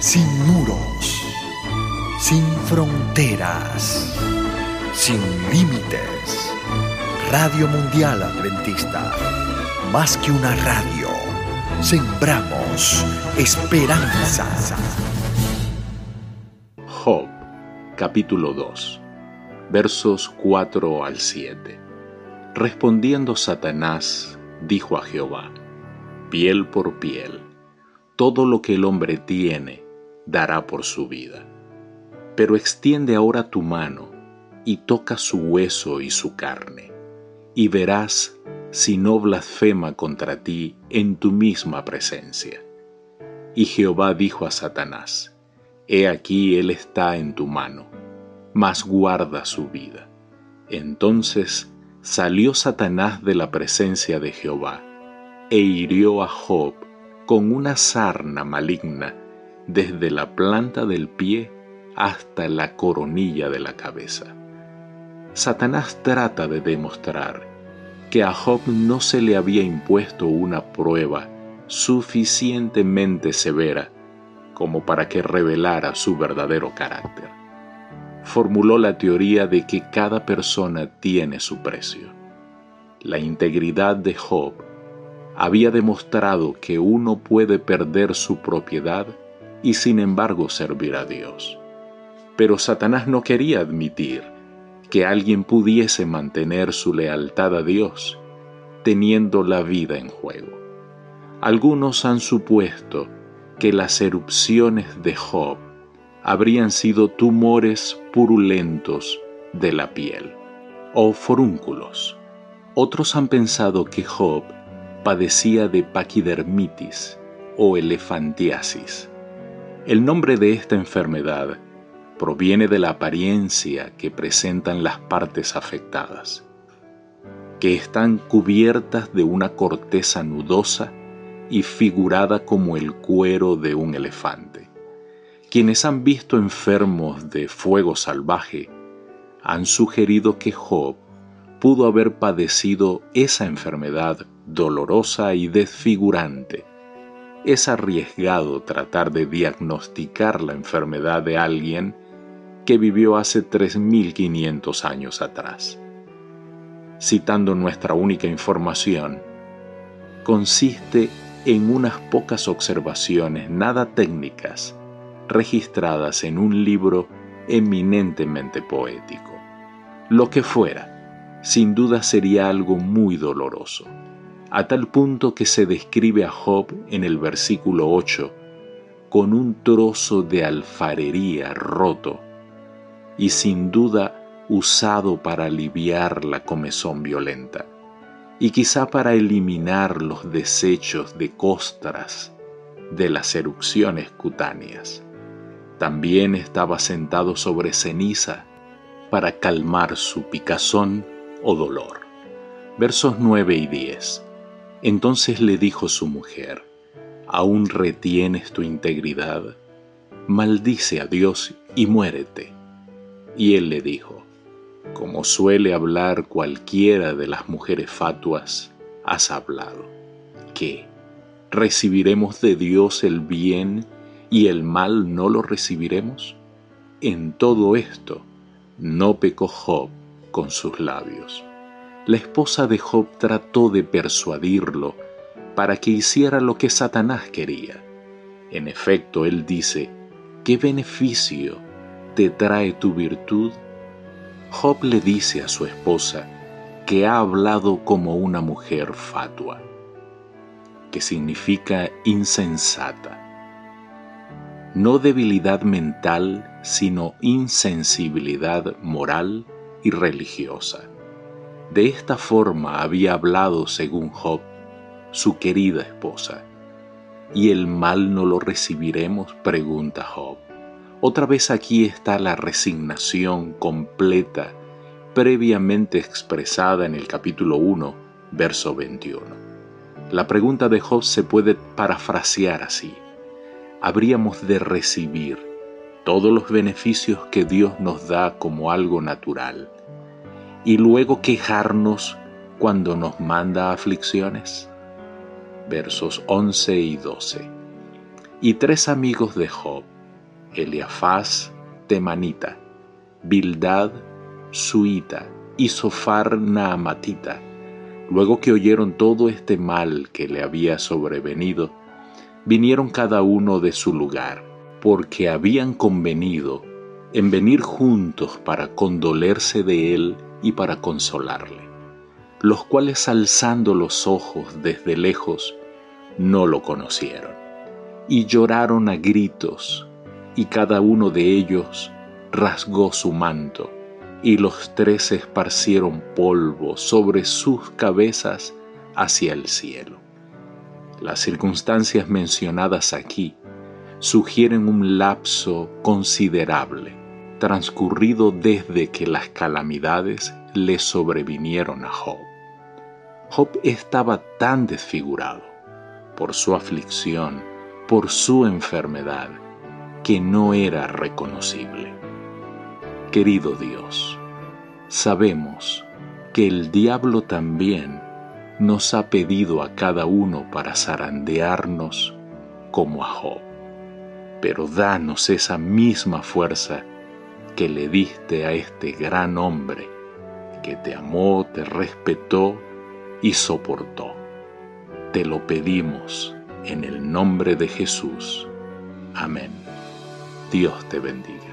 sin muros, sin fronteras, sin límites. Radio Mundial Adventista, más que una radio, sembramos esperanza. Job, capítulo 2, versos 4 al 7. Respondiendo Satanás, dijo a Jehová, piel por piel, todo lo que el hombre tiene dará por su vida. Pero extiende ahora tu mano y toca su hueso y su carne, y verás si no blasfema contra ti en tu misma presencia. Y Jehová dijo a Satanás, He aquí él está en tu mano, mas guarda su vida. Entonces salió Satanás de la presencia de Jehová, e hirió a Job con una sarna maligna desde la planta del pie hasta la coronilla de la cabeza. Satanás trata de demostrar que a Job no se le había impuesto una prueba suficientemente severa como para que revelara su verdadero carácter. Formuló la teoría de que cada persona tiene su precio. La integridad de Job había demostrado que uno puede perder su propiedad y sin embargo servir a Dios. Pero Satanás no quería admitir que alguien pudiese mantener su lealtad a Dios teniendo la vida en juego. Algunos han supuesto que las erupciones de Job habrían sido tumores purulentos de la piel o forúnculos. Otros han pensado que Job padecía de paquidermitis o elefantiasis. El nombre de esta enfermedad proviene de la apariencia que presentan las partes afectadas, que están cubiertas de una corteza nudosa y figurada como el cuero de un elefante. Quienes han visto enfermos de fuego salvaje han sugerido que Job pudo haber padecido esa enfermedad dolorosa y desfigurante. Es arriesgado tratar de diagnosticar la enfermedad de alguien que vivió hace 3.500 años atrás. Citando nuestra única información, consiste en unas pocas observaciones nada técnicas registradas en un libro eminentemente poético. Lo que fuera, sin duda sería algo muy doloroso a tal punto que se describe a Job en el versículo 8 con un trozo de alfarería roto y sin duda usado para aliviar la comezón violenta y quizá para eliminar los desechos de costras de las erupciones cutáneas. También estaba sentado sobre ceniza para calmar su picazón o dolor. Versos 9 y 10. Entonces le dijo su mujer, ¿aún retienes tu integridad? Maldice a Dios y muérete. Y él le dijo, como suele hablar cualquiera de las mujeres fatuas, has hablado, que recibiremos de Dios el bien y el mal no lo recibiremos. En todo esto no pecó Job con sus labios la esposa de Job trató de persuadirlo para que hiciera lo que Satanás quería. En efecto, él dice, ¿qué beneficio te trae tu virtud? Job le dice a su esposa que ha hablado como una mujer fatua, que significa insensata. No debilidad mental, sino insensibilidad moral y religiosa. De esta forma había hablado, según Job, su querida esposa. ¿Y el mal no lo recibiremos? pregunta Job. Otra vez aquí está la resignación completa, previamente expresada en el capítulo 1, verso 21. La pregunta de Job se puede parafrasear así. Habríamos de recibir todos los beneficios que Dios nos da como algo natural y luego quejarnos cuando nos manda aflicciones? Versos 11 y 12. y tres amigos de Job, Eliafaz, Temanita, Bildad, Suita y Sofar Naamatita, luego que oyeron todo este mal que le había sobrevenido, vinieron cada uno de su lugar, porque habían convenido en venir juntos para condolerse de él y para consolarle, los cuales alzando los ojos desde lejos, no lo conocieron, y lloraron a gritos, y cada uno de ellos rasgó su manto, y los tres esparcieron polvo sobre sus cabezas hacia el cielo. Las circunstancias mencionadas aquí sugieren un lapso considerable, transcurrido desde que las calamidades le sobrevinieron a Job. Job estaba tan desfigurado por su aflicción, por su enfermedad, que no era reconocible. Querido Dios, sabemos que el diablo también nos ha pedido a cada uno para zarandearnos como a Job. Pero danos esa misma fuerza que le diste a este gran hombre que te amó, te respetó y soportó. Te lo pedimos en el nombre de Jesús. Amén. Dios te bendiga.